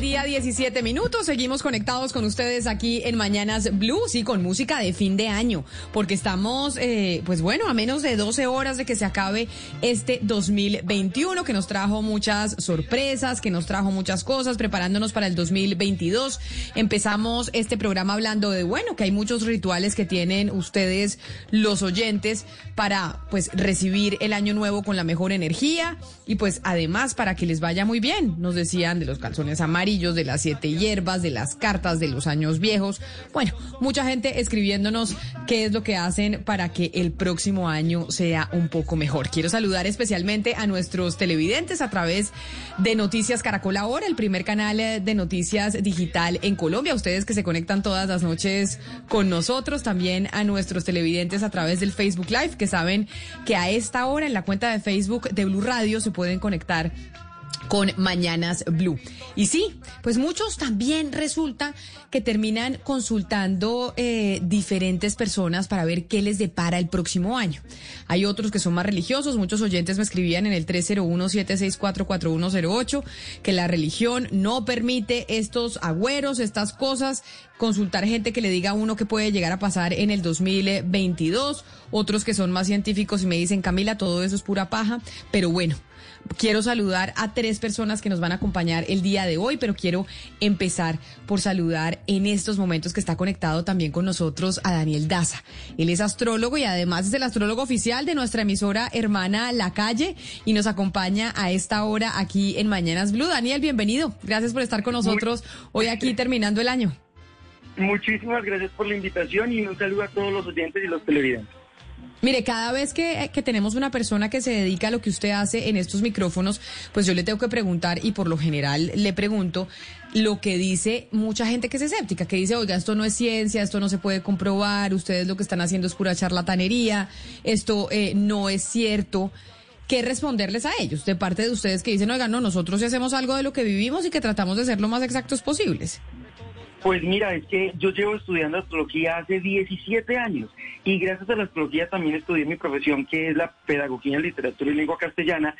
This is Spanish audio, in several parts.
día, 17 minutos. Seguimos conectados con ustedes aquí en Mañanas Blue, sí, con música de fin de año, porque estamos, eh, pues bueno, a menos de 12 horas de que se acabe este 2021, que nos trajo muchas sorpresas, que nos trajo muchas cosas, preparándonos para el 2022. Empezamos este programa hablando de, bueno, que hay muchos rituales que tienen ustedes, los oyentes, para, pues, recibir el año nuevo con la mejor energía y, pues, además, para que les vaya muy bien. Nos decían de los calzones amarillos, de las siete hierbas, de las cartas de los años viejos. Bueno, mucha gente escribiéndonos qué es lo que hacen para que el próximo año sea un poco mejor. Quiero saludar especialmente a nuestros televidentes a través de Noticias Caracol Ahora, el primer canal eh, de noticias digital en Colombia. Ustedes que se conectan todas las noches con nosotros, también a nuestros televidentes a través del Facebook Live, que saben que a esta hora en la cuenta de Facebook de Blue Radio se pueden conectar con Mañanas Blue. Y sí, pues muchos también resulta que terminan consultando eh, diferentes personas para ver qué les depara el próximo año. Hay otros que son más religiosos, muchos oyentes me escribían en el 301-764-4108 que la religión no permite estos agüeros, estas cosas, consultar gente que le diga a uno que puede llegar a pasar en el 2022, otros que son más científicos y me dicen, Camila, todo eso es pura paja, pero bueno, Quiero saludar a tres personas que nos van a acompañar el día de hoy, pero quiero empezar por saludar en estos momentos que está conectado también con nosotros a Daniel Daza. Él es astrólogo y además es el astrólogo oficial de nuestra emisora hermana La Calle y nos acompaña a esta hora aquí en Mañanas Blue. Daniel, bienvenido. Gracias por estar con nosotros hoy aquí terminando el año. Muchísimas gracias por la invitación y un saludo a todos los oyentes y los televidentes. Mire, cada vez que, que, tenemos una persona que se dedica a lo que usted hace en estos micrófonos, pues yo le tengo que preguntar y por lo general le pregunto lo que dice mucha gente que es escéptica, que dice, oiga, esto no es ciencia, esto no se puede comprobar, ustedes lo que están haciendo es pura charlatanería, esto eh, no es cierto. ¿Qué responderles a ellos de parte de ustedes que dicen, oiga, no, nosotros hacemos algo de lo que vivimos y que tratamos de ser lo más exactos posibles? Pues mira, es que yo llevo estudiando astrología hace 17 años y gracias a la astrología también estudié mi profesión que es la pedagogía en literatura y lengua castellana.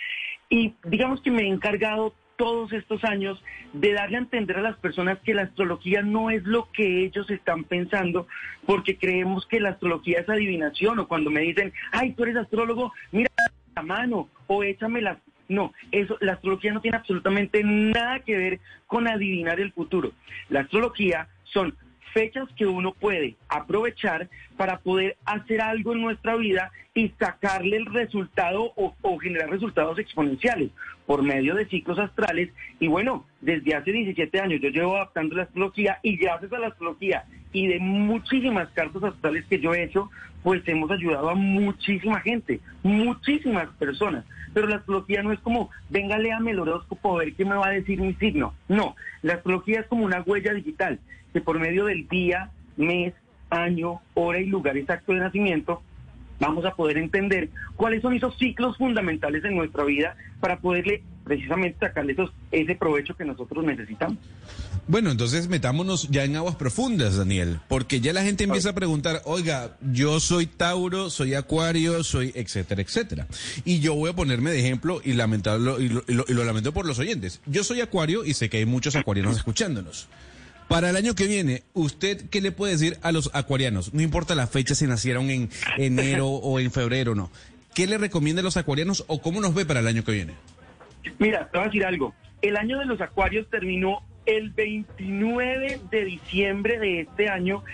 Y digamos que me he encargado todos estos años de darle a entender a las personas que la astrología no es lo que ellos están pensando porque creemos que la astrología es adivinación o cuando me dicen, ay, tú eres astrólogo, mira la mano o échame las no, eso, la astrología no tiene absolutamente nada que ver con adivinar el futuro. La astrología son fechas que uno puede aprovechar para poder hacer algo en nuestra vida y sacarle el resultado o, o, generar resultados exponenciales por medio de ciclos astrales. Y bueno, desde hace 17 años yo llevo adaptando la astrología y gracias a la astrología y de muchísimas cartas astrales que yo he hecho, pues hemos ayudado a muchísima gente, muchísimas personas. Pero la astrología no es como, venga, léame el horóscopo a ver qué me va a decir mi signo. No, la astrología es como una huella digital, que por medio del día, mes, año, hora y lugar exacto de nacimiento, vamos a poder entender cuáles son esos ciclos fundamentales en nuestra vida para poderle precisamente sacarle esos, ese provecho que nosotros necesitamos. Bueno, entonces metámonos ya en aguas profundas, Daniel, porque ya la gente empieza a preguntar, oiga, yo soy Tauro, soy Acuario, soy etcétera, etcétera. Y yo voy a ponerme de ejemplo y lamentarlo, y lo, y lo, y lo lamento por los oyentes. Yo soy Acuario y sé que hay muchos acuarianos escuchándonos. Para el año que viene, ¿usted qué le puede decir a los acuarianos? No importa la fecha, si nacieron en enero o en febrero, no. ¿Qué le recomienda a los acuarianos o cómo nos ve para el año que viene? Mira, te voy a decir algo. El año de los acuarios terminó el 29 de diciembre de este año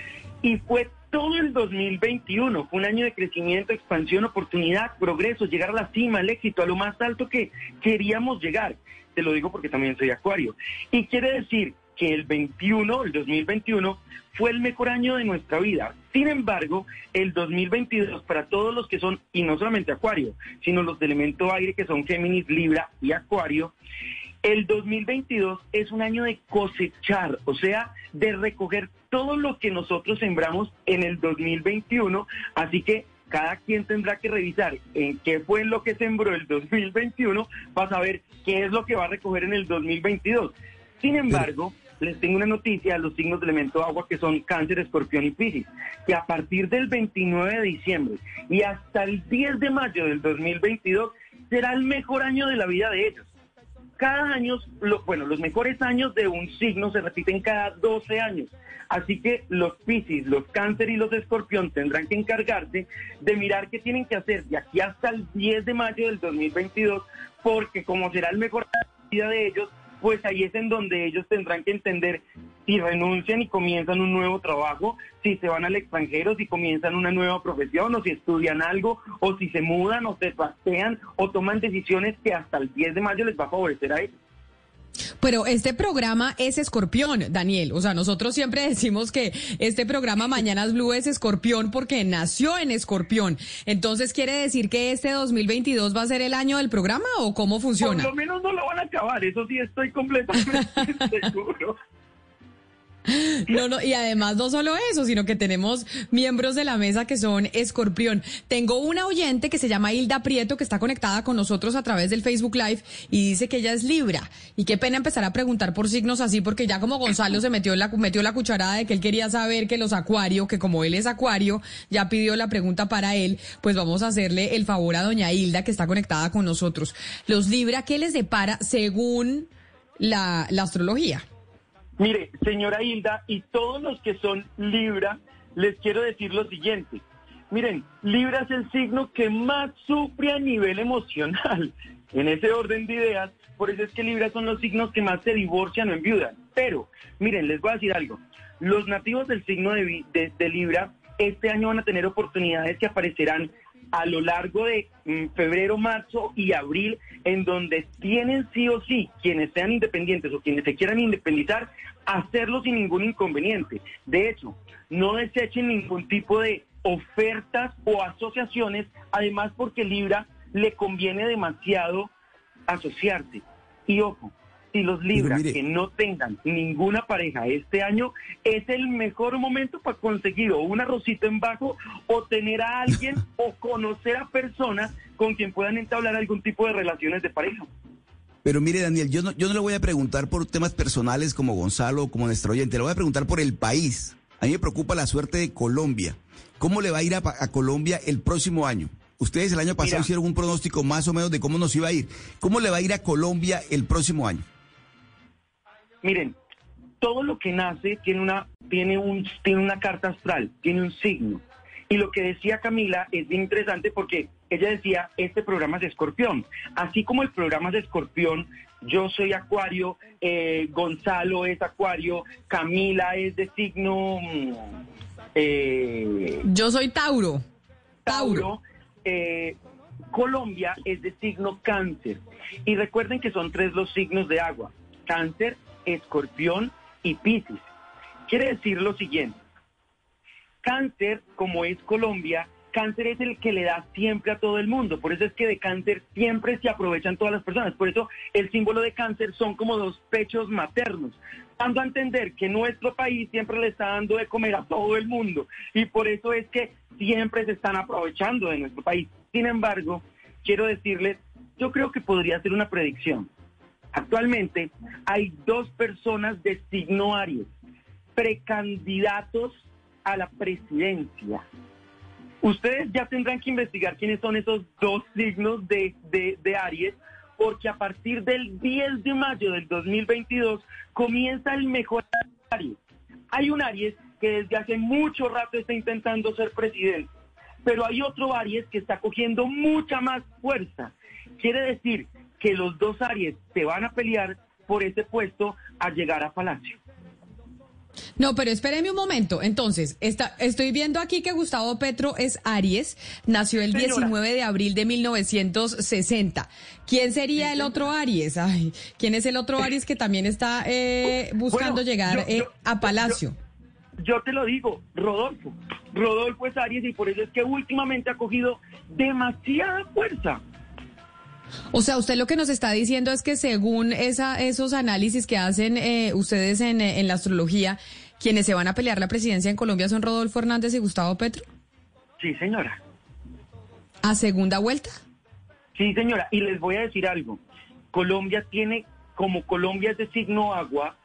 y fue todo el 2021. Fue un año de crecimiento, expansión, oportunidad, progreso, llegar a la cima, el éxito, a lo más alto que queríamos llegar. Te lo digo porque también soy acuario. Y quiere decir que el 21, el 2021, fue el mejor año de nuestra vida. Sin embargo, el 2022 para todos los que son, y no solamente Acuario, sino los de elemento aire que son Géminis, Libra y Acuario, el 2022 es un año de cosechar, o sea, de recoger todo lo que nosotros sembramos en el 2021, así que cada quien tendrá que revisar en qué fue lo que sembró el 2021 para saber qué es lo que va a recoger en el 2022. Sin embargo, les tengo una noticia a los signos de elemento agua que son cáncer, escorpión y piscis, que a partir del 29 de diciembre y hasta el 10 de mayo del 2022 será el mejor año de la vida de ellos. Cada año, bueno, los mejores años de un signo se repiten cada 12 años. Así que los Piscis, los Cáncer y los Escorpión tendrán que encargarse de mirar qué tienen que hacer de aquí hasta el 10 de mayo del 2022, porque como será el mejor vida de ellos, pues ahí es en donde ellos tendrán que entender si renuncian y comienzan un nuevo trabajo, si se van al extranjero, si comienzan una nueva profesión, o si estudian algo, o si se mudan, o se pasean, o toman decisiones que hasta el 10 de mayo les va a favorecer a ellos. Pero este programa es escorpión, Daniel. O sea, nosotros siempre decimos que este programa Mañanas Blue es escorpión porque nació en escorpión. Entonces, ¿quiere decir que este 2022 va a ser el año del programa o cómo funciona? Por lo menos no lo van a acabar, eso sí estoy completamente seguro. No, no, y además no solo eso, sino que tenemos miembros de la mesa que son escorpión. Tengo una oyente que se llama Hilda Prieto, que está conectada con nosotros a través del Facebook Live y dice que ella es Libra. Y qué pena empezar a preguntar por signos así, porque ya como Gonzalo se metió la, metió la cucharada de que él quería saber que los acuario, que como él es acuario, ya pidió la pregunta para él, pues vamos a hacerle el favor a doña Hilda, que está conectada con nosotros. Los Libra, ¿qué les depara según la, la astrología? Mire, señora Hilda, y todos los que son Libra, les quiero decir lo siguiente. Miren, Libra es el signo que más sufre a nivel emocional. En ese orden de ideas, por eso es que Libra son los signos que más se divorcian o enviudan. Pero, miren, les voy a decir algo. Los nativos del signo de, de, de Libra este año van a tener oportunidades que aparecerán a lo largo de mm, febrero, marzo y abril, en donde tienen sí o sí, quienes sean independientes o quienes se quieran independizar, hacerlo sin ningún inconveniente. De hecho, no desechen ningún tipo de ofertas o asociaciones, además porque Libra le conviene demasiado asociarse. Y ojo, si los Libra que no tengan ninguna pareja este año, es el mejor momento para conseguir o un arrocito en bajo o tener a alguien o conocer a personas con quien puedan entablar algún tipo de relaciones de pareja. Pero mire, Daniel, yo no, yo no le voy a preguntar por temas personales como Gonzalo o como nuestro oyente, le voy a preguntar por el país. A mí me preocupa la suerte de Colombia. ¿Cómo le va a ir a, a Colombia el próximo año? Ustedes el año pasado Mira. hicieron un pronóstico más o menos de cómo nos iba a ir. ¿Cómo le va a ir a Colombia el próximo año? Miren, todo lo que nace tiene una, tiene un, tiene una carta astral, tiene un signo. Y lo que decía Camila es bien interesante porque ella decía, este programa es de escorpión. Así como el programa es de escorpión, yo soy acuario, eh, Gonzalo es acuario, Camila es de signo... mm, eh, Yo soy Tauro. Tauro. Tauro, eh, Colombia es de signo cáncer. Y recuerden que son tres los signos de agua, cáncer, escorpión y piscis. Quiere decir lo siguiente, cáncer, como es Colombia, cáncer es el que le da siempre a todo el mundo. Por eso es que de cáncer siempre se aprovechan todas las personas. Por eso el símbolo de cáncer son como dos pechos maternos, dando a entender que nuestro país siempre le está dando de comer a todo el mundo. Y por eso es que siempre se están aprovechando de nuestro país. Sin embargo, quiero decirles, yo creo que podría ser una predicción. Actualmente hay dos personas de signo Aries, precandidatos a la presidencia. Ustedes ya tendrán que investigar quiénes son esos dos signos de, de, de Aries, porque a partir del 10 de mayo del 2022 comienza el mejor Aries. Hay un Aries que desde hace mucho rato está intentando ser presidente, pero hay otro Aries que está cogiendo mucha más fuerza. Quiere decir que los dos Aries se van a pelear por ese puesto a llegar a Palacio. No, pero espéreme un momento. Entonces, está, estoy viendo aquí que Gustavo Petro es Aries, nació el Señora. 19 de abril de 1960. ¿Quién sería el otro Aries? Ay, ¿quién es el otro Aries que también está eh, buscando Bueno, llegar yo- eh, yo- a Palacio? Yo te lo digo, Rodolfo. Rodolfo es Aries y por eso es que últimamente ha cogido demasiada fuerza. O sea, usted lo que nos está diciendo es que según esa, esos análisis que hacen eh, ustedes en, eh, en la astrología, quienes se van a pelear la presidencia en Colombia son Rodolfo Hernández y Gustavo Petro. Sí, señora. ¿A segunda vuelta? Sí, señora. Y les voy a decir algo. Colombia tiene, como Colombia es de signo agua,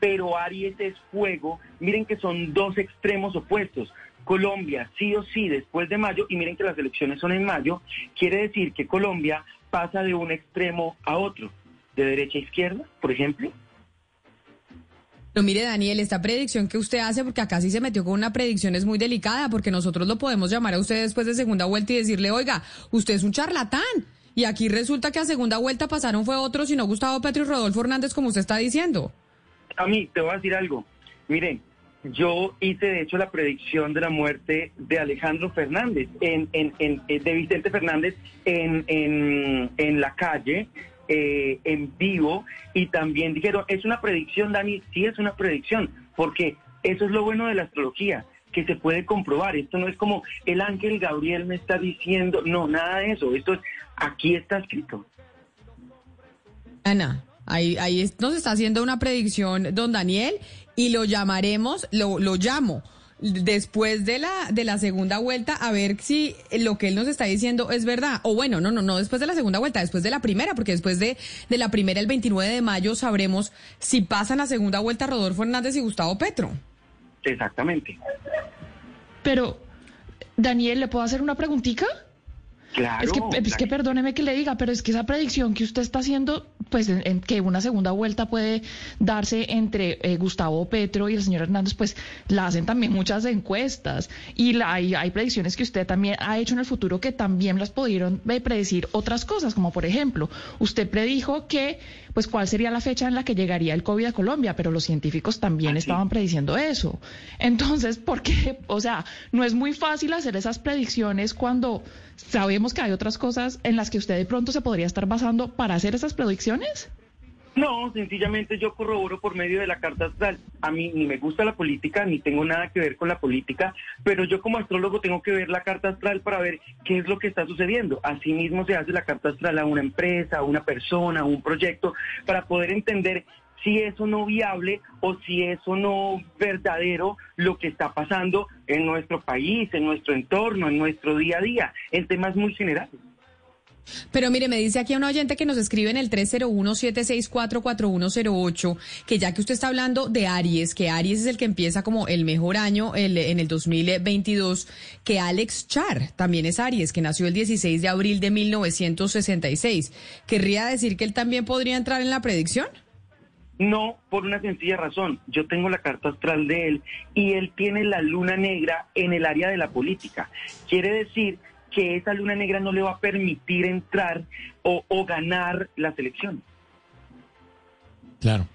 pero Aries es fuego, miren que son dos extremos opuestos. Colombia, sí o sí, después de mayo, y miren que las elecciones son en mayo, quiere decir que Colombia pasa de un extremo a otro, de derecha a izquierda, por ejemplo. No, mire, Daniel, esta predicción que usted hace, porque acá sí se metió con una predicción, es muy delicada, porque nosotros lo podemos llamar a usted después de segunda vuelta y decirle, oiga, usted es un charlatán. Y aquí resulta que a segunda vuelta pasaron fue otro, sino Gustavo Petro y Rodolfo Hernández, como usted está diciendo. A mí, te voy a decir algo. Miren, yo hice de hecho la predicción de la muerte de Alejandro Fernández, en, en, en- eh, de Vicente Fernández en, en, en la calle, eh, en vivo, y también dijeron, es una predicción, Dani, sí es una predicción, porque eso es lo bueno de la astrología que se puede comprobar. Esto no es como el ángel Gabriel me está diciendo, no, nada de eso. Esto es, aquí está escrito. Ana, ahí, ahí nos está haciendo una predicción don Daniel y lo llamaremos, lo, lo llamo después de la, de la segunda vuelta a ver si lo que él nos está diciendo es verdad. O bueno, no, no, no después de la segunda vuelta, después de la primera, porque después de, de la primera, el 29 de mayo, sabremos si pasan a segunda vuelta Rodolfo Hernández y Gustavo Petro. Exactamente. Pero, Daniel, ¿le puedo hacer una preguntita? Claro. es que, es que Dani. perdóneme que le diga, pero es que esa predicción que usted está haciendo, pues en, en que una segunda vuelta puede darse entre eh, Gustavo Petro y el señor Hernández, pues la hacen también muchas encuestas y la- hay, hay predicciones que usted también ha hecho en el futuro que también las pudieron eh, predecir otras cosas, como por ejemplo, usted predijo que, pues cuál sería la fecha en la que llegaría el COVID a Colombia, pero los científicos también Ah, estaban prediciendo eso. Entonces, ¿por qué? O sea, no es muy fácil hacer esas predicciones cuando sabemos que hay otras cosas en las que usted de pronto se podría estar basando para hacer esas predicciones. No, sencillamente yo corroboro por medio de la carta astral. A mí ni me gusta la política, ni tengo nada que ver con la política, pero yo como astrólogo tengo que ver la carta astral para ver qué es lo que está sucediendo. Asimismo se hace la carta astral a una empresa, a una persona, a un proyecto, para poder entender si es o no viable o si es o no verdadero lo que está pasando en nuestro país, en nuestro entorno, en nuestro día a día, en temas muy generales. Pero mire, me dice aquí un oyente que nos escribe en el 301-764-4108, que ya que usted está hablando de Aries, que Aries es el que empieza como el mejor año el- en el 2022, que Alex Char también es Aries, que nació el 16 de abril de 1966. ¿Querría decir que él también podría entrar en la predicción? No, por una sencilla razón. Yo tengo la carta astral de él y él tiene la luna negra en el área de la política. Quiere decir que esa luna negra no le va a permitir entrar o, ganar las elecciones. Claro.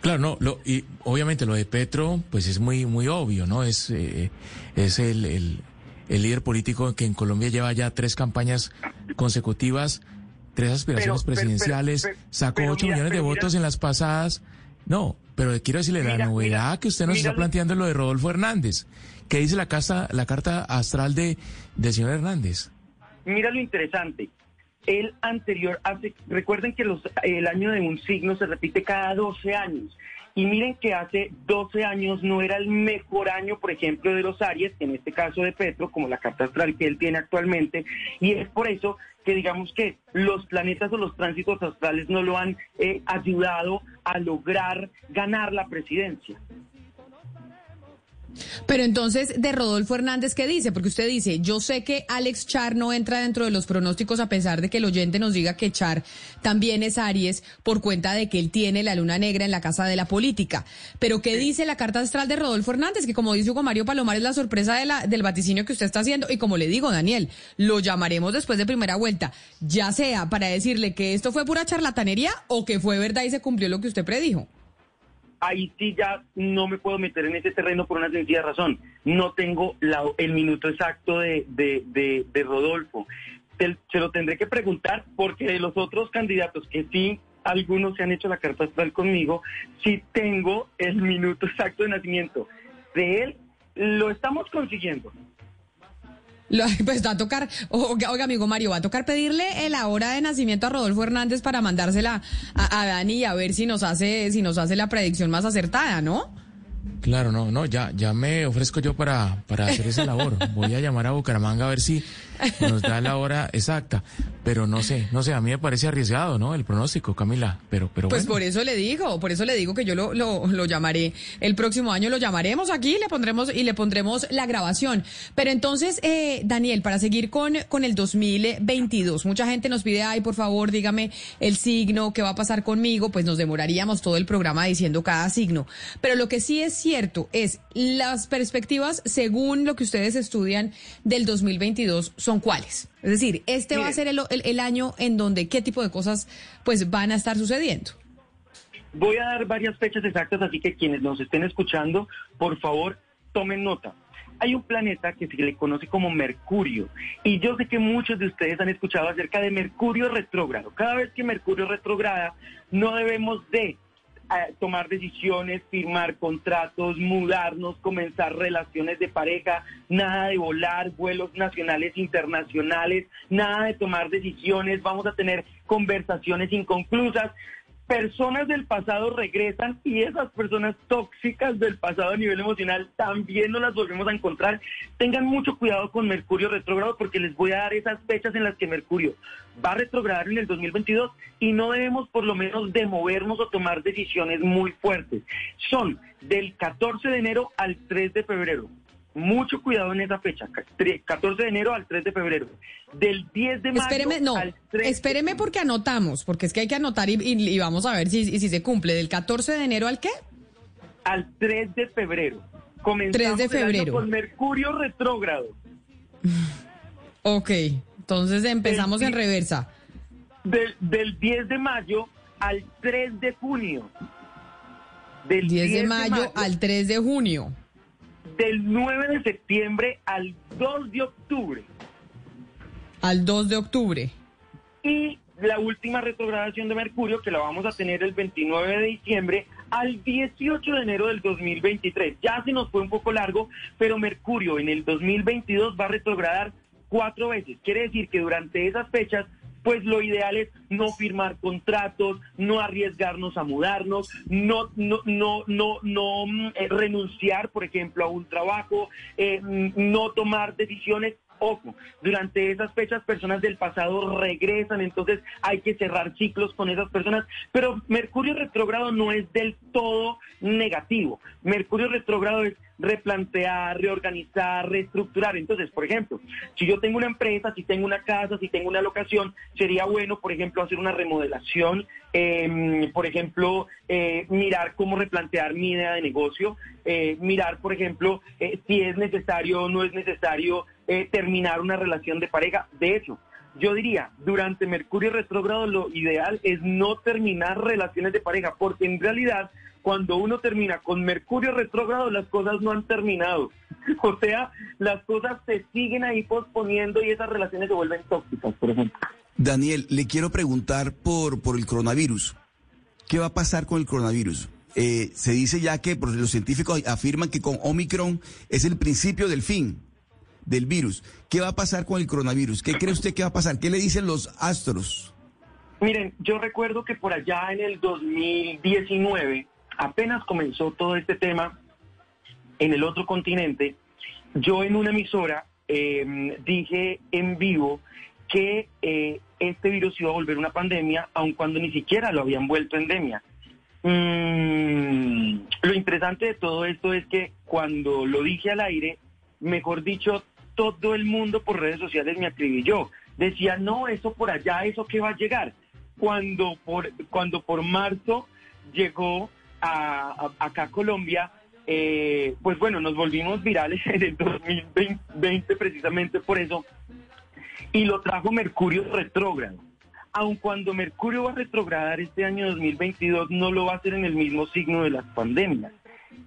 Claro, no, lo, y obviamente lo de Petro, pues es muy, muy obvio, ¿no? Es, eh, es el, el, el líder político que en Colombia lleva ya tres campañas consecutivas, tres aspiraciones Pero, presidenciales, pero, pero, sacó pero 8 mira, millones de mira. votos en las pasadas. No, pero quiero decirle la novedad que usted nos está planteando es lo de Rodolfo Hernández. ¿Qué dice la carta, la carta astral de, del señor Hernández? Mira lo interesante. El anterior, hace, recuerden que los, el año de un signo se repite cada 12 años. Y miren que hace 12 años no era el mejor año, por ejemplo, de los Aries, en este caso de Petro, como la carta astral que él tiene actualmente. Y es por eso que digamos que los planetas o los tránsitos astrales no lo han eh, ayudado a lograr ganar la presidencia. Pero entonces, de Rodolfo Hernández, ¿qué dice? Porque usted dice, yo sé que Alex Char no entra dentro de los pronósticos a pesar de que el oyente nos diga que Char también es Aries por cuenta de que él tiene la luna negra en la casa de la política. Pero ¿qué dice la carta astral de Rodolfo Hernández? Que como dice Hugo Mario Palomar es la sorpresa de la, del vaticinio que usted está haciendo. Y como le digo, Daniel, lo llamaremos después de primera vuelta, ya sea para decirle que esto fue pura charlatanería o que fue verdad y se cumplió lo que usted predijo. Ahí sí ya no me puedo meter en ese terreno por una sencilla razón. No tengo la- el minuto exacto de, de, de- Rodolfo. Te- se lo tendré que preguntar porque de los otros candidatos que sí, algunos se han hecho la carta astral conmigo, sí tengo el minuto exacto de nacimiento. De él lo estamos consiguiendo. Lo- pues va a tocar, oiga, oiga, amigo Mario, va a tocar pedirle la hora de nacimiento a Rodolfo Hernández para mandársela a, a Dani y a ver si nos hace, si nos hace la predicción más acertada, ¿no? Claro, no, no, ya, ya me ofrezco yo para, para hacer esa labor. Voy a llamar a Bucaramanga a ver si nos da la hora exacta. Pero no sé, no sé, a mí me parece arriesgado, ¿no? El pronóstico, Camila. Pero, pero Pues bueno. por eso le digo, por eso le digo que yo lo, lo, lo llamaré el próximo año, lo llamaremos aquí le pondremos y le pondremos la grabación. Pero entonces, eh, Daniel, para seguir con, con el 2022, mucha gente nos pide, ay, por favor, dígame el signo, qué va a pasar conmigo, pues nos demoraríamos todo el programa diciendo cada signo. Pero lo que sí es cierto es las perspectivas, según lo que ustedes estudian del 2022, son cuáles. Es decir, este va a ser el, el- el año en donde qué tipo de cosas pues van a estar sucediendo. Voy a dar varias fechas exactas, así que quienes nos estén escuchando, por favor, tomen nota. Hay un planeta que se le conoce como Mercurio y yo sé que muchos de ustedes han escuchado acerca de Mercurio retrógrado. Cada vez que Mercurio retrograda, no debemos de tomar decisiones, firmar contratos, mudarnos, comenzar relaciones de pareja, nada de volar, vuelos nacionales, internacionales, nada de tomar decisiones, vamos a tener conversaciones inconclusas. Personas del pasado regresan y esas personas tóxicas del pasado a nivel emocional también no las volvemos a encontrar. Tengan mucho cuidado con Mercurio retrógrado porque les voy a dar esas fechas en las que Mercurio va a retrogradar en el 2022 y no debemos por lo menos de movernos o tomar decisiones muy fuertes. Son del 14 de enero al 3 de febrero. Mucho cuidado en esa fecha, ca- tre- 14 de enero al 3 de febrero. Del 10 de mayo Espéreme, no, al 3 de espéreme porque anotamos, porque es que hay que anotar y, y- y vamos a ver si, y si se cumple. ¿Del 14 de enero al qué? al 3 de febrero. 3 Comenzamos de el año febrero. con Mercurio retrógrado. Ok, entonces empezamos en reversa. Del, del 10 de mayo al 3 de junio. Del 10 de mayo al 3 de junio. Del 9 de septiembre al 2 de octubre. Al 2 de octubre. Y la última retrogradación de Mercurio, que la vamos a tener el 29 de diciembre al 18 de enero del 2023. Ya se nos fue un poco largo, pero Mercurio en el 2022 va a retrogradar cuatro veces. Quiere decir que durante esas fechas, pues lo ideal es no firmar contratos, no arriesgarnos a mudarnos, no, no, no, no, no mm, eh, renunciar, por ejemplo, a un trabajo, eh, mm, no tomar decisiones Ojo, durante esas fechas personas del pasado regresan, entonces hay que cerrar ciclos con esas personas, pero Mercurio retrógrado no es del todo negativo. Mercurio retrógrado es replantear, reorganizar, reestructurar. Entonces, por ejemplo, si yo tengo una empresa, si tengo una casa, si tengo una locación, sería bueno, por ejemplo, hacer una remodelación, eh, por ejemplo, eh, mirar cómo replantear mi idea de negocio, eh, mirar, por ejemplo, eh, si es necesario o no es necesario eh, terminar una relación de pareja. De hecho, yo diría, durante Mercurio retrógrado lo ideal es no terminar relaciones de pareja, porque en realidad cuando uno termina con Mercurio retrógrado las cosas no han terminado. O sea, las cosas se siguen ahí posponiendo y esas relaciones se vuelven tóxicas, por ejemplo. Daniel, le quiero preguntar por, por el coronavirus. ¿Qué va a pasar con el coronavirus? Eh, se dice ya que los científicos afirman que con Omicron es el principio del fin del virus. ¿Qué va a pasar con el coronavirus? ¿Qué cree usted que va a pasar? ¿Qué le dicen los astros? Miren, yo recuerdo que por allá en el 2019, apenas comenzó todo este tema en el otro continente, yo en una emisora eh, dije en vivo que eh, este virus iba a volver una pandemia, aun cuando ni siquiera lo habían vuelto endemia. Mm, lo interesante de todo esto es que cuando lo dije al aire, mejor dicho, todo el mundo por redes sociales me acribilló. Decía, no, eso por allá, eso que va a llegar. Cuando por, cuando por marzo llegó a, a- acá a Colombia, eh, pues bueno, nos volvimos virales en el 2020 precisamente por eso. Y lo trajo Mercurio retrógrado. aun cuando Mercurio va a retrogradar este año 2022, no lo va a hacer en el mismo signo de las pandemias.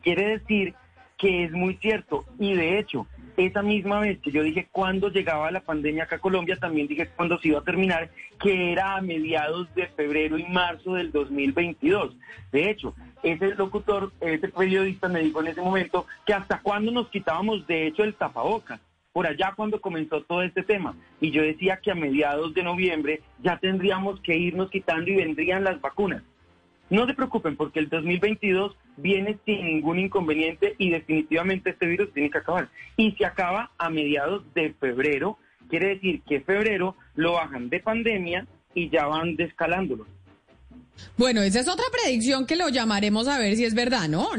Quiere decir que es muy cierto. Y de hecho, esa misma vez que yo dije cuándo llegaba la pandemia acá a Colombia, también dije cuándo se iba a terminar, que era a mediados de febrero y marzo del 2022. De hecho, ese locutor, ese periodista me dijo en ese momento que hasta cuándo nos quitábamos de hecho el tapabocas por allá cuando comenzó todo este tema. Y yo decía que a mediados de noviembre ya tendríamos que irnos quitando y vendrían las vacunas. No se preocupen porque el 2022 viene sin ningún inconveniente y definitivamente este virus tiene que acabar. Y se acaba a mediados de febrero, quiere decir que febrero lo bajan de pandemia y ya van descalándolo. Bueno, esa es otra predicción que lo llamaremos a ver si es verdad, ¿no?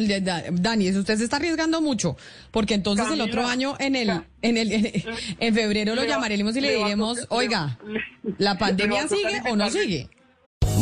Dani, eso usted se está arriesgando mucho, porque entonces el otro año en el en el en, febrero lo llamaremos y le, diremos, "Oiga, ¿la pandemia sigue o no sigue?"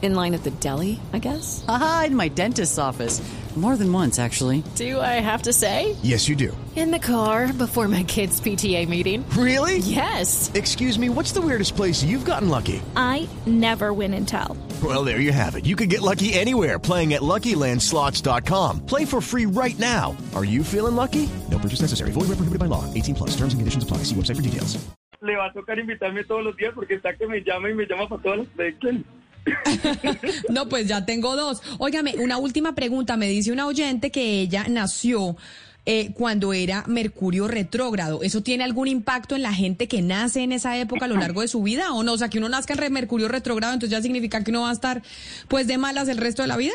In line at the deli, I guess. Aha, in my dentist's office. More than once, actually. Do I have to say? Yes, you do. In the car before my kids' PTA meeting. Really? Yes. Excuse me, what's the weirdest place you've gotten lucky? I never win and tell. Well, there you have it. You can get lucky anywhere playing at LuckyLandSlots.com. Play for free right now. Are you feeling lucky? No purchase necessary. Void where prohibited by law. 18 plus. Terms and conditions apply. See website for details. Le va a tocar invitarme todos los días porque está que me llama y me llama para todas las predicciones. no, pues ya tengo dos. Óigame, una última pregunta. Me dice una oyente que ella nació eh, cuando era Mercurio retrógrado. ¿Eso tiene algún impacto en la gente que nace en esa época a lo largo de su vida o no? O sea, que uno nazca en Mercurio retrógrado, entonces ya significa que uno va a estar pues de malas el resto de la vida.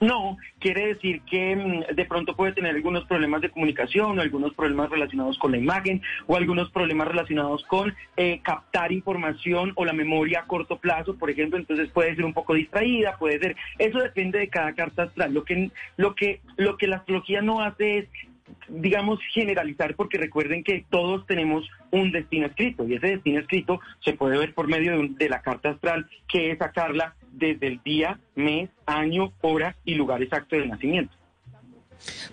No, quiere decir que mm, de pronto puede tener algunos problemas de comunicación o algunos problemas relacionados con la imagen o algunos problemas relacionados con eh, captar información o la memoria a corto plazo, por ejemplo, entonces puede ser un poco distraída, puede ser, eso depende de cada carta astral. Lo que, lo que, lo que la astrología no hace es digamos, generalizar, porque recuerden que todos tenemos un destino escrito y ese destino escrito se puede ver por medio de, de, la carta astral, que es sacarla desde el día, mes, año, hora y lugar exacto de nacimiento.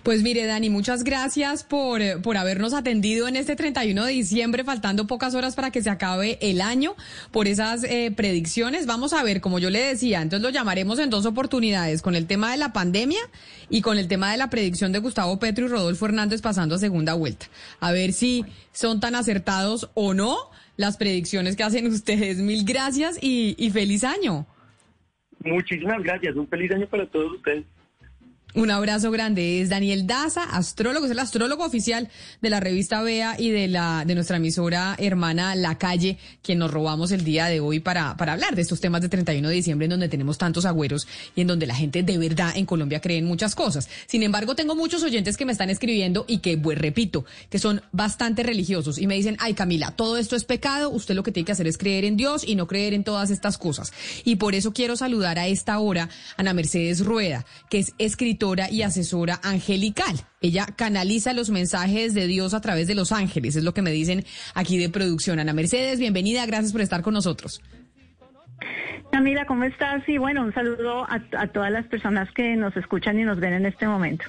Pues mire, Dani, muchas gracias por, eh, por habernos atendido en este 31 de diciembre, faltando pocas horas para que se acabe el año, por esas eh, predicciones. Vamos a ver, como yo le decía, entonces lo llamaremos en dos oportunidades, con el tema de la pandemia y con el tema de la predicción de Gustavo Petro y Rodolfo Hernández pasando a segunda vuelta. A ver si son tan acertados o no las predicciones que hacen ustedes. Mil gracias y, y feliz año. Muchísimas gracias, un feliz año para todos ustedes. Un abrazo grande. Es Daniel Daza, astrólogo, es el astrólogo oficial de la revista Bea y de la de nuestra emisora hermana La Calle, quien nos robamos el día de hoy para, para hablar de estos temas de 31 de diciembre en donde tenemos tantos agüeros y en donde la gente de verdad en Colombia cree en muchas cosas. Sin embargo, tengo muchos oyentes que me están escribiendo y que, pues, repito, que son bastante religiosos y me dicen, ay Camila, todo esto es pecado, usted lo que tiene que hacer es creer en Dios y no creer en todas estas cosas. Y por eso quiero saludar a esta hora a Ana Mercedes Rueda, que es escritora y asesora angelical. Ella canaliza los mensajes de Dios a través de los ángeles, es lo que me dicen aquí de producción. Ana Mercedes, bienvenida, gracias por estar con nosotros. Camila, ¿cómo estás? Y bueno, un saludo a, todas las personas que nos escuchan y nos ven en este momento.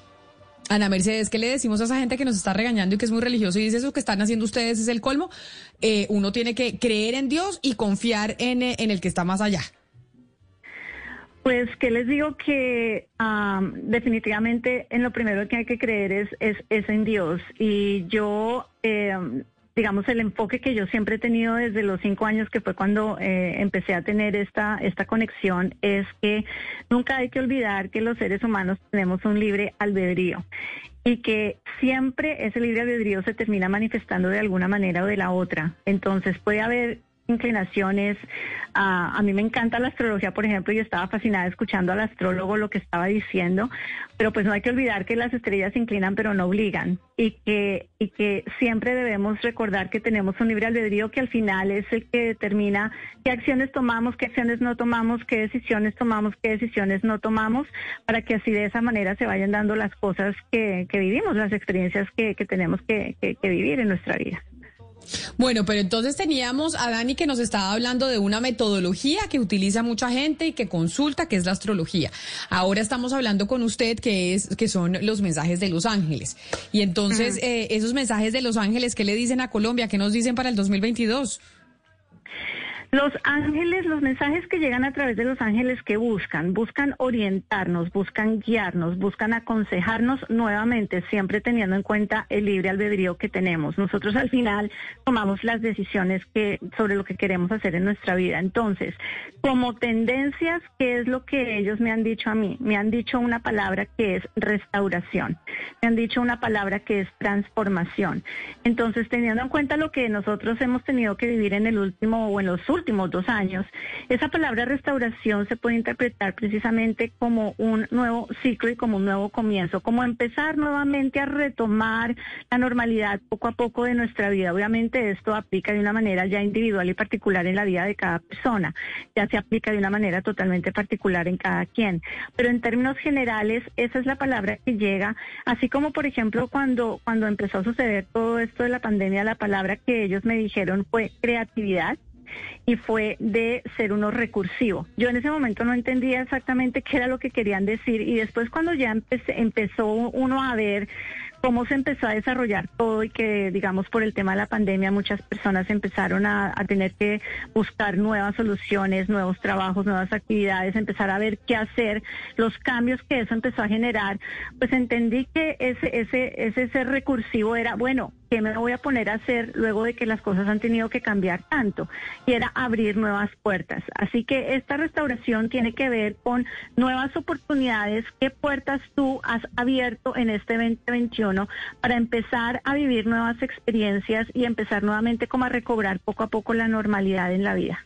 Ana Mercedes, ¿qué le decimos a esa gente que nos está regañando y que es muy religioso y dice eso que están haciendo ustedes es el colmo? Eh, uno tiene que creer en Dios y confiar en, en el que está más allá. Pues que les digo que definitivamente en lo primero que hay que creer es, es, en Dios. Y yo, em, digamos, el enfoque que yo siempre he tenido desde los cinco años, que fue cuando eh, empecé a tener esta, esta conexión, es que nunca hay que olvidar que los seres humanos tenemos un libre albedrío y que siempre ese libre albedrío se termina manifestando de alguna manera o de la otra. Entonces puede haber inclinaciones. a mí me encanta la astrología, por ejemplo, y estaba fascinada escuchando al astrólogo lo que estaba diciendo, pero pues no hay que olvidar que las estrellas se inclinan pero no obligan y que, y que siempre debemos recordar que tenemos un libre albedrío que al final es el que determina qué acciones tomamos, qué acciones no tomamos, qué decisiones tomamos, qué decisiones no tomamos, para que así de esa manera se vayan dando las cosas que, vivimos, las experiencias que, tenemos que vivir en nuestra vida. Bueno, pero entonces teníamos a Dani que nos estaba hablando de una metodología que utiliza mucha gente y que consulta, que es la astrología. Ahora estamos hablando con usted que es que son los mensajes de los ángeles. Y entonces eh, esos mensajes de los ángeles, ¿qué le dicen a Colombia? ¿Qué nos dicen para el 2022? Los ángeles, los mensajes que llegan a través de los ángeles que buscan, buscan orientarnos, buscan guiarnos, buscan aconsejarnos nuevamente, siempre teniendo en cuenta el libre albedrío que tenemos. Nosotros al final tomamos las decisiones que sobre lo que queremos hacer en nuestra vida. Entonces, como tendencias, ¿qué es lo que ellos me han dicho a mí? Me han dicho una palabra que es restauración. Me han dicho una palabra que es transformación. Entonces, teniendo en cuenta lo que nosotros hemos tenido que vivir en el último o en los últimos últimos dos años, esa palabra restauración se puede interpretar precisamente como un nuevo ciclo y como un nuevo comienzo, como empezar nuevamente a retomar la normalidad poco a poco de nuestra vida. Obviamente esto aplica de una manera ya individual y particular en la vida de cada persona, ya se aplica de una manera totalmente particular en cada quien, pero en términos generales esa es la palabra que llega, así como por ejemplo cuando cuando empezó a suceder todo esto de la pandemia, la palabra que ellos me dijeron fue creatividad y fue de ser uno recursivo. Yo en ese momento no entendía exactamente qué era lo que querían decir y después cuando ya empezó uno a ver cómo se empezó a desarrollar todo y que, digamos, por el tema de la pandemia muchas personas empezaron a, tener que buscar nuevas soluciones, nuevos trabajos, nuevas actividades, empezar a ver qué hacer, los cambios que eso empezó a generar, pues entendí que ese, ese, ese ser recursivo era, bueno, ¿qué me voy a poner a hacer luego de que las cosas han tenido que cambiar tanto? Y era abrir nuevas puertas. Así que esta restauración tiene que ver con nuevas oportunidades, qué puertas tú has abierto en este 2021 para empezar a vivir nuevas experiencias y empezar nuevamente como a recobrar poco a poco la normalidad en la vida.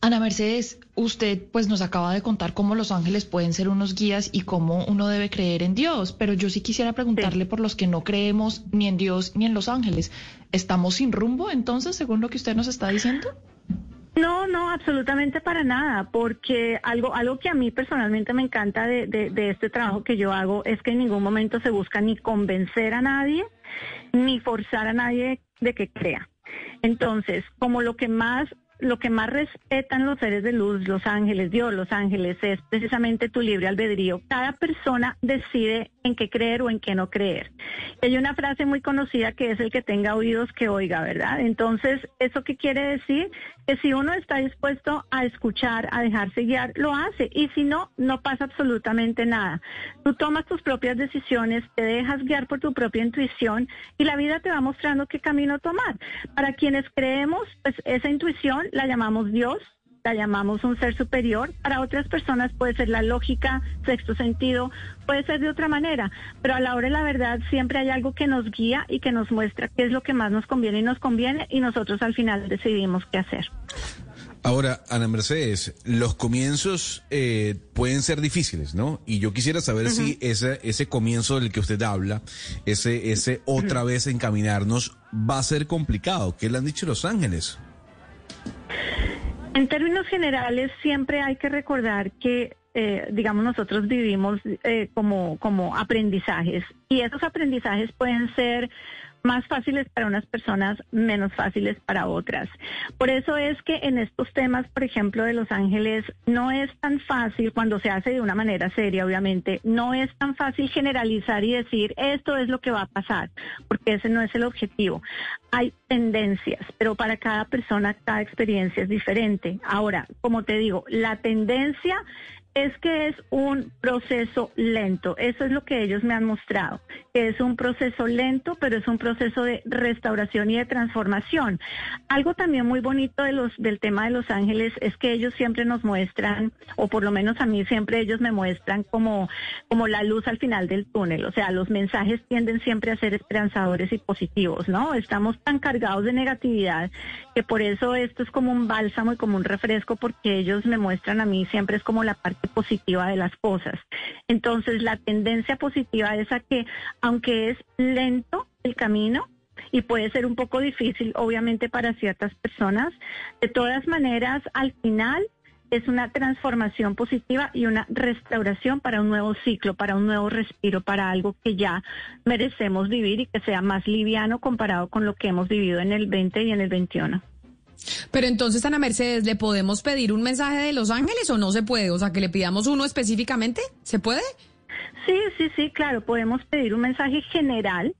Ana Mercedes, usted pues nos acaba de contar cómo los ángeles pueden ser unos guías y cómo uno debe creer en Dios, pero yo sí quisiera preguntarle por los que no creemos ni en Dios ni en los ángeles. ¿Estamos sin rumbo entonces, según lo que usted nos está diciendo? No, no, absolutamente para nada, porque algo, algo que a mí personalmente me encanta de, de, este trabajo que yo hago es que en ningún momento se busca ni convencer a nadie, ni forzar a nadie de que crea. Entonces, como lo que más lo que más respetan los seres de luz, los ángeles, Dios, los ángeles, es precisamente tu libre albedrío. Cada persona decide en qué creer o en qué no creer. Hay una frase muy conocida que es el que tenga oídos que oiga, ¿verdad? Entonces, ¿eso qué quiere decir? Que si uno está dispuesto a escuchar, a dejarse guiar, lo hace. Y si no, no pasa absolutamente nada. Tú tomas tus propias decisiones, te dejas guiar por tu propia intuición y la vida te va mostrando qué camino tomar. Para quienes creemos, pues esa intuición la llamamos Dios, la llamamos un ser superior. Para otras personas puede ser la lógica, sexto sentido, puede ser de otra manera, pero a la hora de la verdad siempre hay algo que nos guía y que nos muestra qué es lo que más nos conviene y nos conviene y nosotros al final decidimos qué hacer. Ahora, Ana Mercedes, los comienzos eh, pueden ser difíciles, ¿no? Y yo quisiera saber si ese, ese comienzo del que usted habla, ese, ese otra vez encaminarnos, va a ser complicado. ¿Qué le han dicho los ángeles? En términos generales, siempre hay que recordar que, eh, digamos, nosotros vivimos eh, como, como aprendizajes y esos aprendizajes pueden ser más fáciles para unas personas, menos fáciles para otras. Por eso es que en estos temas, por ejemplo, de Los Ángeles, no es tan fácil, cuando se hace de una manera seria, obviamente, no es tan fácil generalizar y decir esto es lo que va a pasar, porque ese no es el objetivo. Hay tendencias, pero para cada persona, cada experiencia es diferente. Ahora, como te digo, la tendencia es que es un proceso lento. Eso es lo que ellos me han mostrado, es un proceso lento, pero es un proceso de restauración y de transformación. Algo también muy bonito del tema de Los Ángeles es que ellos siempre nos muestran, o por lo menos a mí siempre ellos me muestran como, como la luz al final del túnel. O sea, los mensajes tienden siempre a ser esperanzadores y positivos, ¿no? Estamos tan cargados de negatividad que por eso esto es como un bálsamo y como un refresco porque ellos me muestran a mí siempre es como la parte positiva de las cosas. Entonces, la tendencia positiva es a que, aunque es lento el camino, y puede ser un poco difícil, obviamente, para ciertas personas, de todas maneras, al final es una transformación positiva y una restauración para un nuevo ciclo, para un nuevo respiro, para algo que ya merecemos vivir y que sea más liviano comparado con lo que hemos vivido en el 20 y en el 21. Pero entonces, Ana Mercedes, ¿le podemos pedir un mensaje de Los Ángeles o no se puede? O sea, que le pidamos uno específicamente, ¿se puede? Sí, sí, sí, claro, podemos pedir un mensaje general,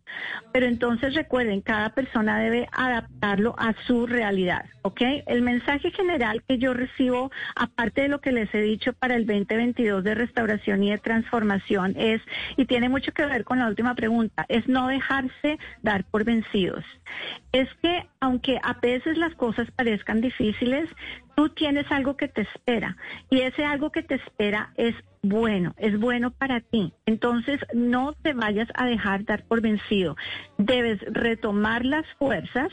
pero entonces recuerden, cada persona debe adaptarlo a su realidad, ¿ok? El mensaje general que yo recibo, aparte de lo que les he dicho para el 2022 de restauración y de transformación, es, y tiene mucho que ver con la última pregunta, es no dejarse dar por vencidos. Es que aunque a veces las cosas parezcan difíciles, tú tienes algo que te espera y ese algo que te espera es bueno, es bueno para ti. Entonces, no te vayas a dejar dar por vencido. Debes retomar las fuerzas.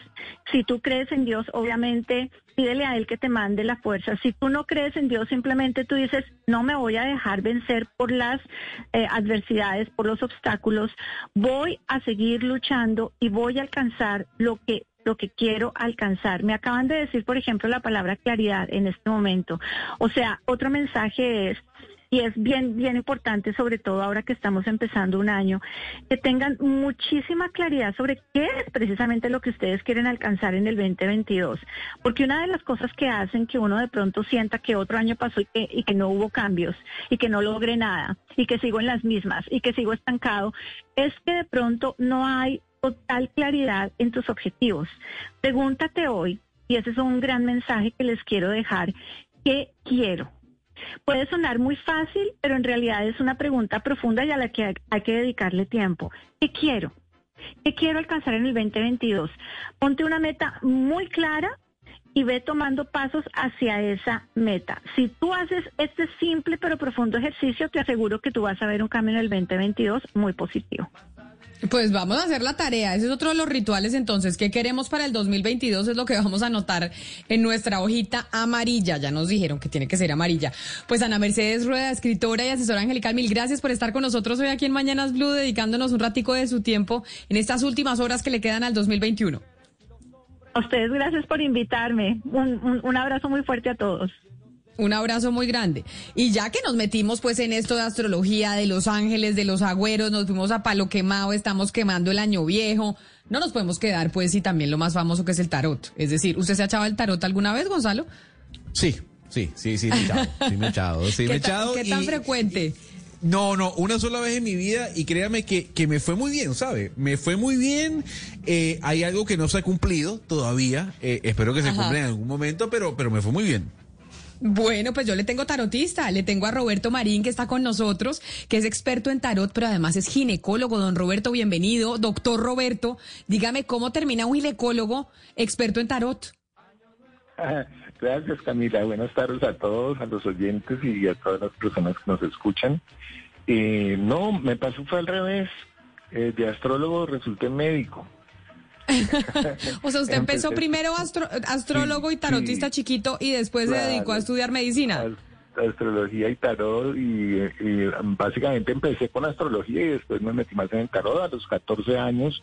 Si tú crees en Dios, obviamente, pídele a Él que te mande la fuerza. Si tú no crees en Dios, simplemente tú dices, no me voy a dejar vencer por las eh, adversidades, por los obstáculos. Voy a seguir luchando y voy a alcanzar lo que lo que quiero alcanzar. Me acaban de decir, por ejemplo, la palabra claridad en este momento. O sea, otro mensaje es, y es bien, bien importante, sobre todo ahora que estamos empezando un año, que tengan muchísima claridad sobre qué es precisamente lo que ustedes quieren alcanzar en el 2022. Porque una de las cosas que hacen que uno de pronto sienta que otro año pasó y que, no hubo cambios, y que no logré nada, y que sigo en las mismas, y que sigo estancado, es que de pronto no hay total claridad en tus objetivos. Pregúntate hoy, y ese es un gran mensaje que les quiero dejar, ¿qué quiero? Puede sonar muy fácil, pero en realidad es una pregunta profunda y a la que hay que dedicarle tiempo. ¿Qué quiero? ¿Qué quiero alcanzar en el 2022? Ponte una meta muy clara y ve tomando pasos hacia esa meta. Si tú haces este simple pero profundo ejercicio, te aseguro que tú vas a ver un cambio en el 2022 muy positivo. Pues vamos a hacer la tarea. Ese es otro de los rituales entonces. ¿Qué queremos para el 2022? Es lo que vamos a anotar en nuestra hojita amarilla. Ya nos dijeron que tiene que ser amarilla. Pues Ana Mercedes Rueda, escritora y asesora angelical, mil gracias por estar con nosotros hoy aquí en Mañanas Blue, dedicándonos un ratico de su tiempo en estas últimas horas que le quedan al 2021. A ustedes gracias por invitarme. Un, un, un abrazo muy fuerte a todos. Un abrazo muy grande. Y ya que nos metimos pues en esto de astrología, de los ángeles, de los agüeros, nos fuimos a palo quemado, estamos quemando el año viejo, no nos podemos quedar pues y también lo más famoso que es el tarot. Es decir, ¿usted se ha echado el tarot alguna vez, Gonzalo? Sí, sí, sí, sí, me he echado, sí me he echado, sí me he echado. ¿Qué tan frecuente? No, no, una sola vez en mi vida y créame que, que me fue muy bien, ¿sabe? Me fue muy bien. Eh, hay algo que no se ha cumplido todavía. Eh, espero que se cumpla en algún momento, pero, pero me fue muy bien. Bueno, pues yo le tengo tarotista, le tengo a Roberto Marín que está con nosotros, que es experto en tarot, pero además es ginecólogo. Don Roberto, bienvenido. Doctor Roberto, dígame cómo termina un ginecólogo experto en tarot. Gracias Camila, buenas tardes a todos, a los oyentes y a todas las personas que nos escuchan. Eh, no, me pasó fue al revés. Eh, de astrólogo resulté médico. O sea, usted empezó primero astro, astrólogo y tarotista chiquito y después se dedicó a estudiar medicina. Astrología y tarot y, y, básicamente empecé con astrología y después me metí más en el tarot. A los 14 años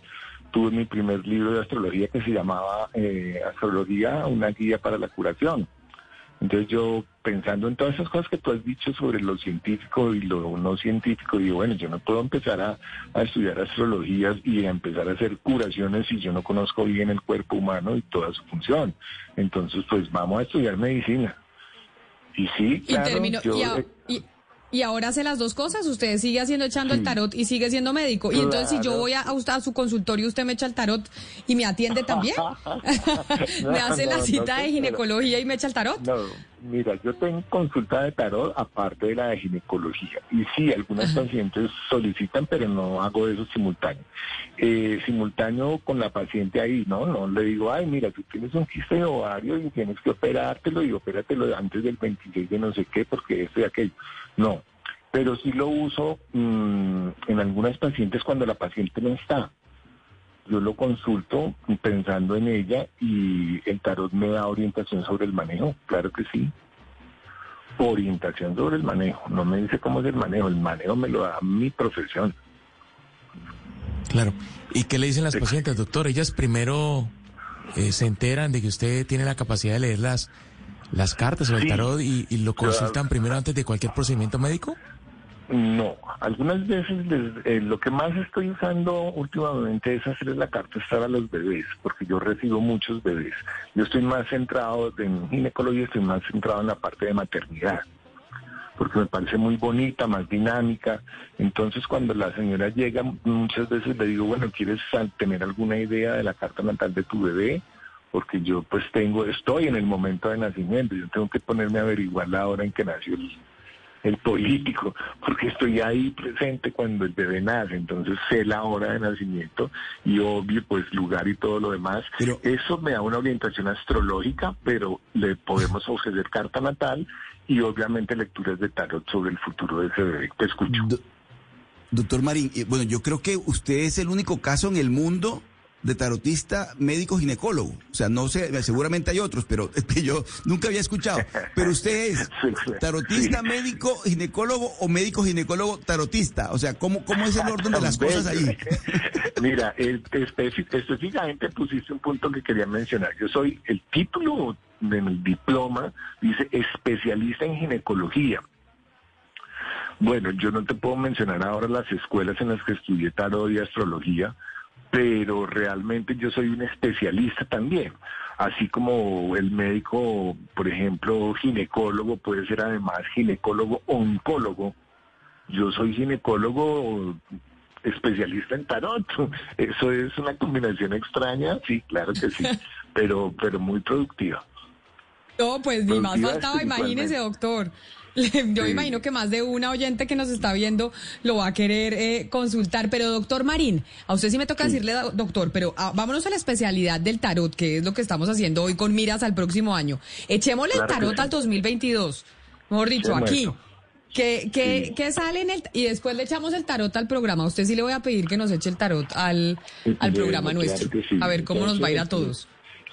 tuve mi primer libro de astrología que se llamaba eh, Astrología, una guía para la curación. Entonces yo pensando en todas esas cosas que tú has dicho sobre lo científico y lo no científico, digo, bueno, yo no puedo empezar a, a, estudiar astrologías y a empezar a hacer curaciones si yo no conozco bien el cuerpo humano y toda su función. Entonces, pues vamos a estudiar medicina. Y sí, claro, y terminó, yo, y, a, y, y, ahora hace las dos cosas, usted sigue haciendo echando el tarot y sigue siendo médico. Claro. Y entonces si yo voy a, a, su consultorio, usted me echa el tarot y me atiende también. me hace no, la cita no, de ginecología y me echa el tarot. No, mira, yo tengo consulta de tarot aparte de la de ginecología. Y sí, algunas Ajá. pacientes solicitan, pero no hago eso simultáneo. Eh, simultáneo con la paciente ahí, ¿no? No le digo, ay, mira, tú tienes un quiste de ovario y tienes que operártelo y opératelo antes del 26 de no sé qué, porque esto y aquello. No, pero sí lo uso mmm, en algunas pacientes cuando la paciente no está. Yo lo consulto pensando en ella y el tarot me da orientación sobre el manejo, claro que sí. Orientación sobre el manejo, no me dice cómo es el manejo, el manejo me lo da mi profesión. Claro. ¿Y qué le dicen las pacientes, doctor? Ellas primero eh, se enteran de que usted tiene la capacidad de leerlas las cartas o el Sí. tarot y, y lo consultan primero antes de cualquier procedimiento médico? No, algunas veces les- eh, lo que más estoy usando últimamente es hacer la carta estar a los bebés, porque yo recibo muchos bebés. Yo estoy más centrado en ginecología, estoy más centrado en la parte de maternidad, porque me parece muy bonita, más dinámica. Entonces cuando la señora llega, muchas veces le digo, bueno, ¿quieres tener alguna idea de la carta natal de tu bebé? Porque yo pues tengo, estoy en el momento de nacimiento, yo tengo que ponerme a averiguar la hora en que nació el, el político, porque estoy ahí presente cuando el bebé nace, entonces sé la hora de nacimiento y obvio, pues lugar y todo lo demás. Eso me da una orientación astrológica, pero le podemos ofrecer carta natal y obviamente lecturas de tarot sobre el futuro de ese bebé. Te escucho. Doctor Marín, eh, bueno, yo creo que usted es el único caso en el mundo de tarotista médico ginecólogo. O sea, no sé, seguramente hay otros, pero que yo nunca había escuchado. Pero usted es tarotista médico ginecólogo o médico ginecólogo tarotista. O sea, ¿cómo, cómo es el orden de las cosas ahí? Mira, específicamente pusiste un punto que quería mencionar. Yo soy el título de mi diploma, dice especialista en ginecología. Bueno, yo no te puedo mencionar ahora las escuelas en las que estudié tarot y astrología, pero realmente yo soy un especialista también. Así como el médico, por ejemplo, ginecólogo, puede ser además ginecólogo oncólogo. Yo soy ginecólogo especialista en tarot. Eso es una combinación extraña, sí, claro que sí, pero, pero muy productiva. No, pues ni más faltaba, imagínese, doctor. Yo Sí. imagino que más de una oyente que nos está viendo lo va a querer eh, consultar. Pero, doctor Marín, a usted sí me toca decirle, do- doctor, pero ah, vámonos a la especialidad del tarot, que es lo que estamos haciendo hoy con miras al próximo año. Echémosle Claro el tarot sí. al 2022. Mejor dicho, aquí. ¿Qué, qué, qué sale en el.? Y después le echamos el tarot al programa. A usted sí le voy a pedir que nos eche el tarot al, al programa nuestro. A ver cómo nos va a ir a todos.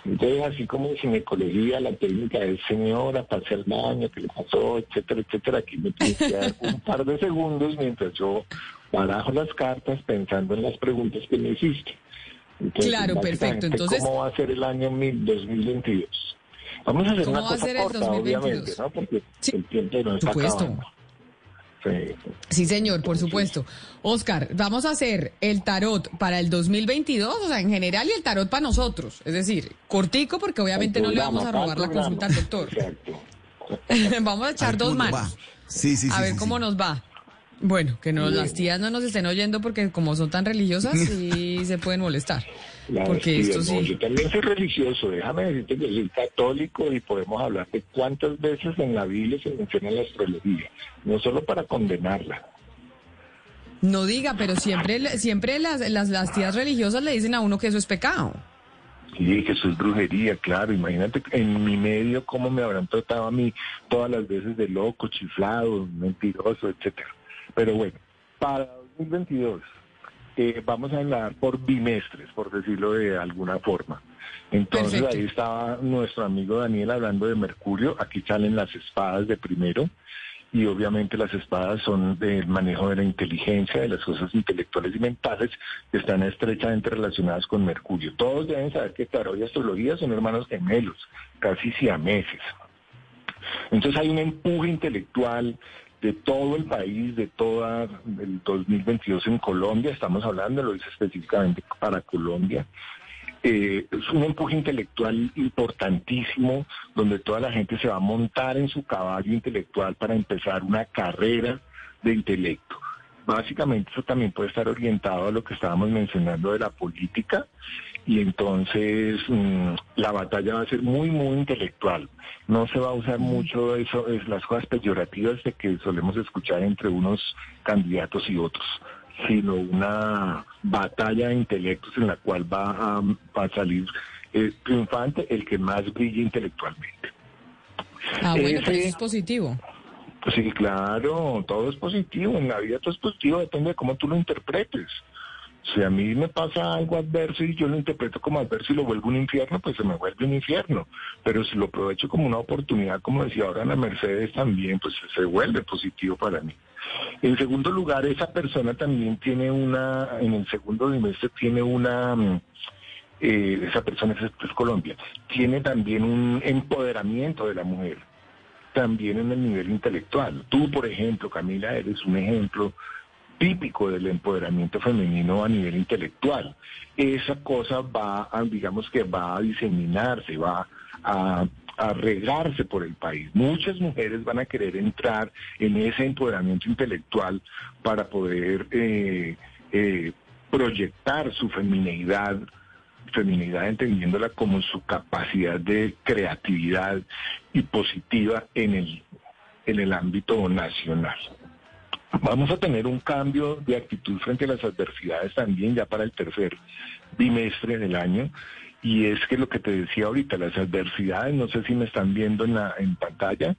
Entonces, así como en ginecología, la técnica es señora, pasa el daño, que le pasó, etcétera, etcétera, aquí me tienes que dar un par de segundos mientras yo barajo las cartas pensando en las preguntas que me hiciste. Entonces, Claro, perfecto. Entonces- ¿Cómo va a ser el año mil- 2022? Vamos a hacer ¿Cómo una cosa corta, 2022? obviamente, ¿no? Porque el tiempo no está acabando. Sí. Sí, señor, por supuesto. Oscar, vamos a hacer el tarot para el 2022, o sea, en general, y el tarot para nosotros. Es decir, cortico, porque obviamente no le vamos a robar la consulta al doctor. vamos a echar dos manos. va. Sí, sí, a sí, ver sí, cómo sí. nos va. Bueno, que Bien. las tías no nos estén oyendo porque como son tan religiosas, sí se pueden molestar. Claro, Porque esto no. Yo también soy religioso, déjame decirte que soy católico y podemos hablar de cuántas veces en la Biblia se menciona la astrología, no solo para condenarla. No diga, pero siempre, siempre las, las, las tías religiosas le dicen a uno que eso es pecado. Sí, que eso es brujería, claro. Imagínate en mi medio cómo me habrán tratado a mí todas las veces de loco, chiflado, mentiroso, etcétera. Pero bueno, para 2022 eh, vamos a hablar por bimestres, por decirlo de alguna forma. Entonces Perfecto. ahí estaba nuestro amigo Daniel hablando de Mercurio. Aquí salen las espadas de primero. Y obviamente las espadas son del manejo de la inteligencia, de las cosas intelectuales y mentales, que están estrechamente relacionadas con Mercurio. Todos deben saber que tarot y astrología son hermanos gemelos, casi siameses. Entonces hay un empuje intelectual de todo el país, de toda el 2022 en Colombia, estamos hablando, lo hice específicamente para Colombia. Eh, es un empuje intelectual importantísimo donde toda la gente se va a montar en su caballo intelectual para empezar una carrera de intelecto. Básicamente eso también puede estar orientado a lo que estábamos mencionando de la política y entonces mm, la batalla va a ser muy, muy intelectual. No se va a usar mucho eso, es las cosas peyorativas de que solemos escuchar entre unos candidatos y otros, sino una batalla de intelectos en la cual va a, va a salir eh, triunfante el que más brille intelectualmente. Ah, bueno, pero es positivo. Sí, claro, todo es positivo. En la vida todo es positivo, depende de cómo tú lo interpretes. Si a mí me pasa algo adverso y yo lo interpreto como adverso y lo vuelvo un infierno, pues se me vuelve un infierno. Pero si lo aprovecho como una oportunidad, como decía ahora la Mercedes también, pues se vuelve positivo para mí. En segundo lugar, esa persona también tiene una, en el segundo trimestre tiene una, mm, eh, esa persona es, es Colombia. Tiene también un empoderamiento de la mujer, también en el nivel intelectual. Tú, por ejemplo, Camila, eres un ejemplo típico del empoderamiento femenino a nivel intelectual. Esa cosa va, a, digamos que va a diseminarse, va a, regarse por el país. Muchas mujeres van a querer entrar en ese empoderamiento intelectual para poder eh, eh, proyectar su feminidad, feminidad entendiéndola como su capacidad de creatividad y positiva en el, en el ámbito nacional. Vamos a tener un cambio de actitud frente a las adversidades también ya para el tercer bimestre del año. Y es que lo que te decía ahorita, las adversidades, no sé si me están viendo en, la, en pantalla.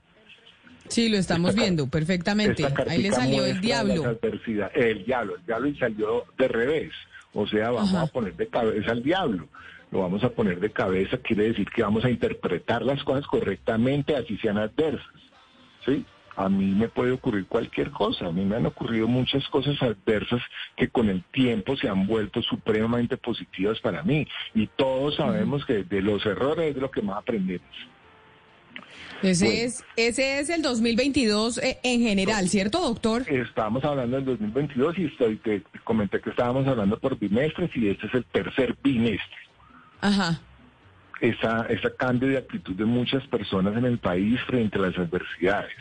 Sí, lo estamos Esta viendo perfectamente. Ahí le salió el diablo. El diablo, el diablo y salió de revés. O sea, vamos Ajá. a poner de cabeza al diablo. Lo vamos a poner de cabeza, quiere decir que vamos a interpretar las cosas correctamente, así sean adversas. ¿Sí? A mí me puede ocurrir cualquier cosa. A mí me han ocurrido muchas cosas adversas que con el tiempo se han vuelto supremamente positivas para mí. Y todos sabemos que de los errores es de lo que más aprendemos. Ese, Bueno. es, ese es el 2022 eh, en general, ¿cierto, doctor? Estamos hablando del 2022 y estoy, te comenté que estábamos hablando por bimestres y este es el tercer bimestre. Ajá. Esa, ese cambio de actitud de muchas personas en el país frente a las adversidades.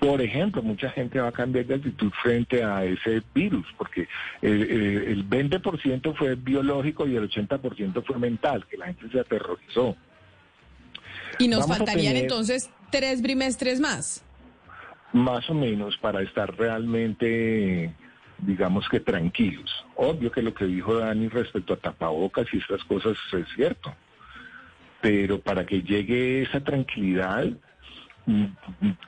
Por ejemplo, mucha gente va a cambiar de actitud frente a ese virus, porque el, el- el 20% fue biológico y el 80% fue mental, que la gente se aterrorizó. Y nos Vamos faltarían tener- entonces tres bimestres más. más o menos para estar realmente, digamos que tranquilos. Obvio que lo que dijo Dani respecto a tapabocas y estas cosas es cierto, pero para que llegue esa tranquilidad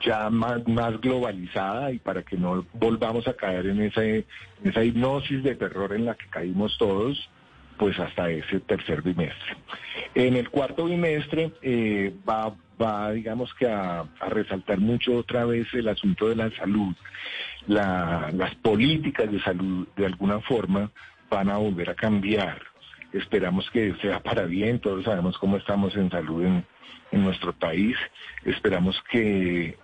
ya más, globalizada y para que no volvamos a caer en esa, en esa hipnosis de terror en la que caímos todos, pues hasta ese tercer bimestre. En el cuarto bimestre eh, va, va, digamos que a, a resaltar mucho otra vez el asunto de la salud. La- las políticas de salud, de alguna forma, van a volver a cambiar. Esperamos que sea para bien, todos sabemos cómo estamos en salud en, en nuestro país. Esperamos que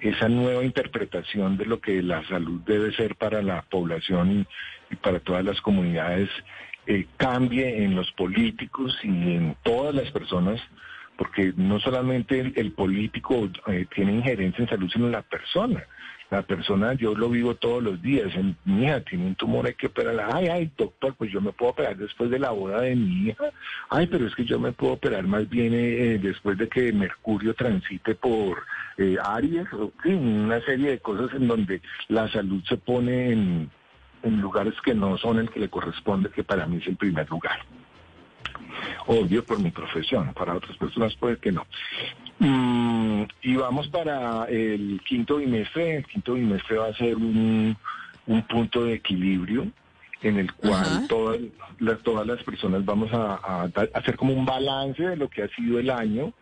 esa nueva interpretación de lo que la salud debe ser para la población y, para todas las comunidades eh, cambie en los políticos y en todas las personas, porque no solamente el, el político eh, tiene injerencia en salud, sino la persona. La persona, yo lo vivo todos los días. Mi hija tiene un tumor, hay que operarla. Ay, ay, doctor, pues yo me puedo operar después de la boda de mi hija. Ay, pero es que yo me puedo operar más bien eh, después de que Mercurio transite por eh, Aries, una serie de cosas en donde la salud se pone en, en lugares que no son el que le corresponde, que para mí es el primer lugar. Obvio por mi profesión, para otras personas puede que no. Mm, y vamos para el quinto bimestre. El quinto bimestre va a ser un, un punto de equilibrio en el cual todas, las, todas las personas vamos a, a a hacer como un balance de lo que ha sido el año,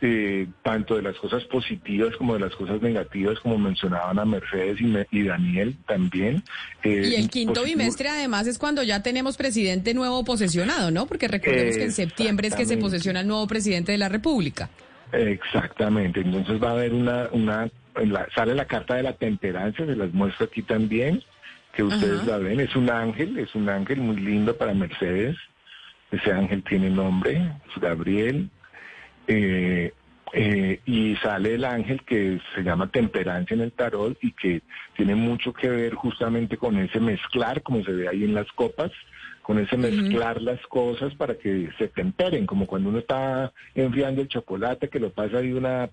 eh, tanto de las cosas positivas como de las cosas negativas, como mencionaban a Mercedes y, Me- y Daniel también. Eh, Y el quinto positivo- bimestre además es cuando ya tenemos presidente nuevo posesionado, ¿no? Porque recordemos que en septiembre es que se posesiona el nuevo presidente de la República. Exactamente, entonces va a haber una, una en la- sale la carta de la temperancia, se las muestro aquí también, que ustedes Ajá. la ven, es un ángel, es un ángel muy lindo para Mercedes, ese ángel tiene nombre, es Gabriel, eh, eh, y sale el ángel que se llama temperancia en el tarot y que tiene mucho que ver justamente con ese mezclar, como se ve ahí en las copas, con ese mezclar las cosas para que se temperen, como cuando uno está enfriando el chocolate que lo pasa de una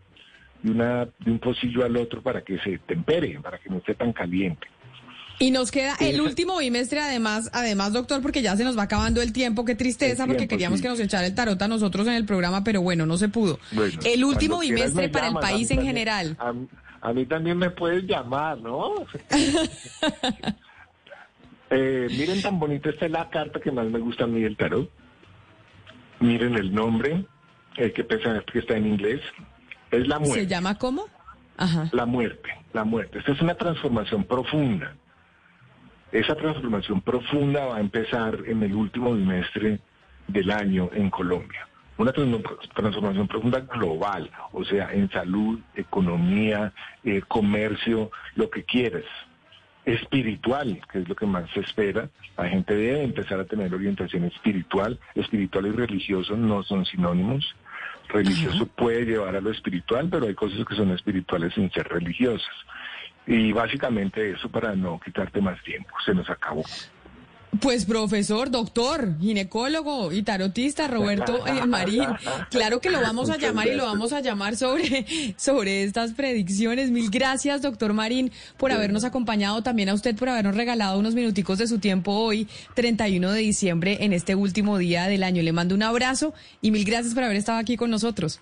de una de un pocillo al otro para que se tempere, para que no esté tan caliente. Y nos queda el último bimestre, además, además, doctor, porque ya se nos va acabando el tiempo. Qué tristeza, porque queríamos sí. que nos echara el tarot a nosotros en el programa, pero bueno, no se pudo. Bueno, el último bimestre me para el país en también- general. A, a mí también me puedes llamar, ¿no? Eh, miren tan bonita esta es la carta que más me gusta a mí del tarot. Miren el nombre, el que pesa que está en inglés. Es la muerte. ¿Se llama cómo? Ajá. La muerte, la muerte. Esta es una transformación profunda. Esa transformación profunda va a empezar en el último bimestre del año en Colombia. Una transformación profunda global, o sea, en salud, economía, eh, comercio, lo que quieras. Espiritual, que es lo que más se espera. La gente debe empezar a tener orientación espiritual. Espiritual y religioso no son sinónimos. Religioso puede llevar a lo espiritual, pero hay cosas que son espirituales sin ser religiosas. Y básicamente eso para no quitarte más tiempo. Se nos acabó. Pues profesor, doctor, ginecólogo y tarotista Roberto eh, Marín, claro que lo vamos a llamar y lo vamos a llamar sobre, sobre estas predicciones. Mil gracias, doctor Marín, por habernos acompañado, también a usted por habernos regalado unos minuticos de su tiempo hoy, 31 de diciembre, en este último día del año. Le mando un abrazo y mil gracias por haber estado aquí con nosotros.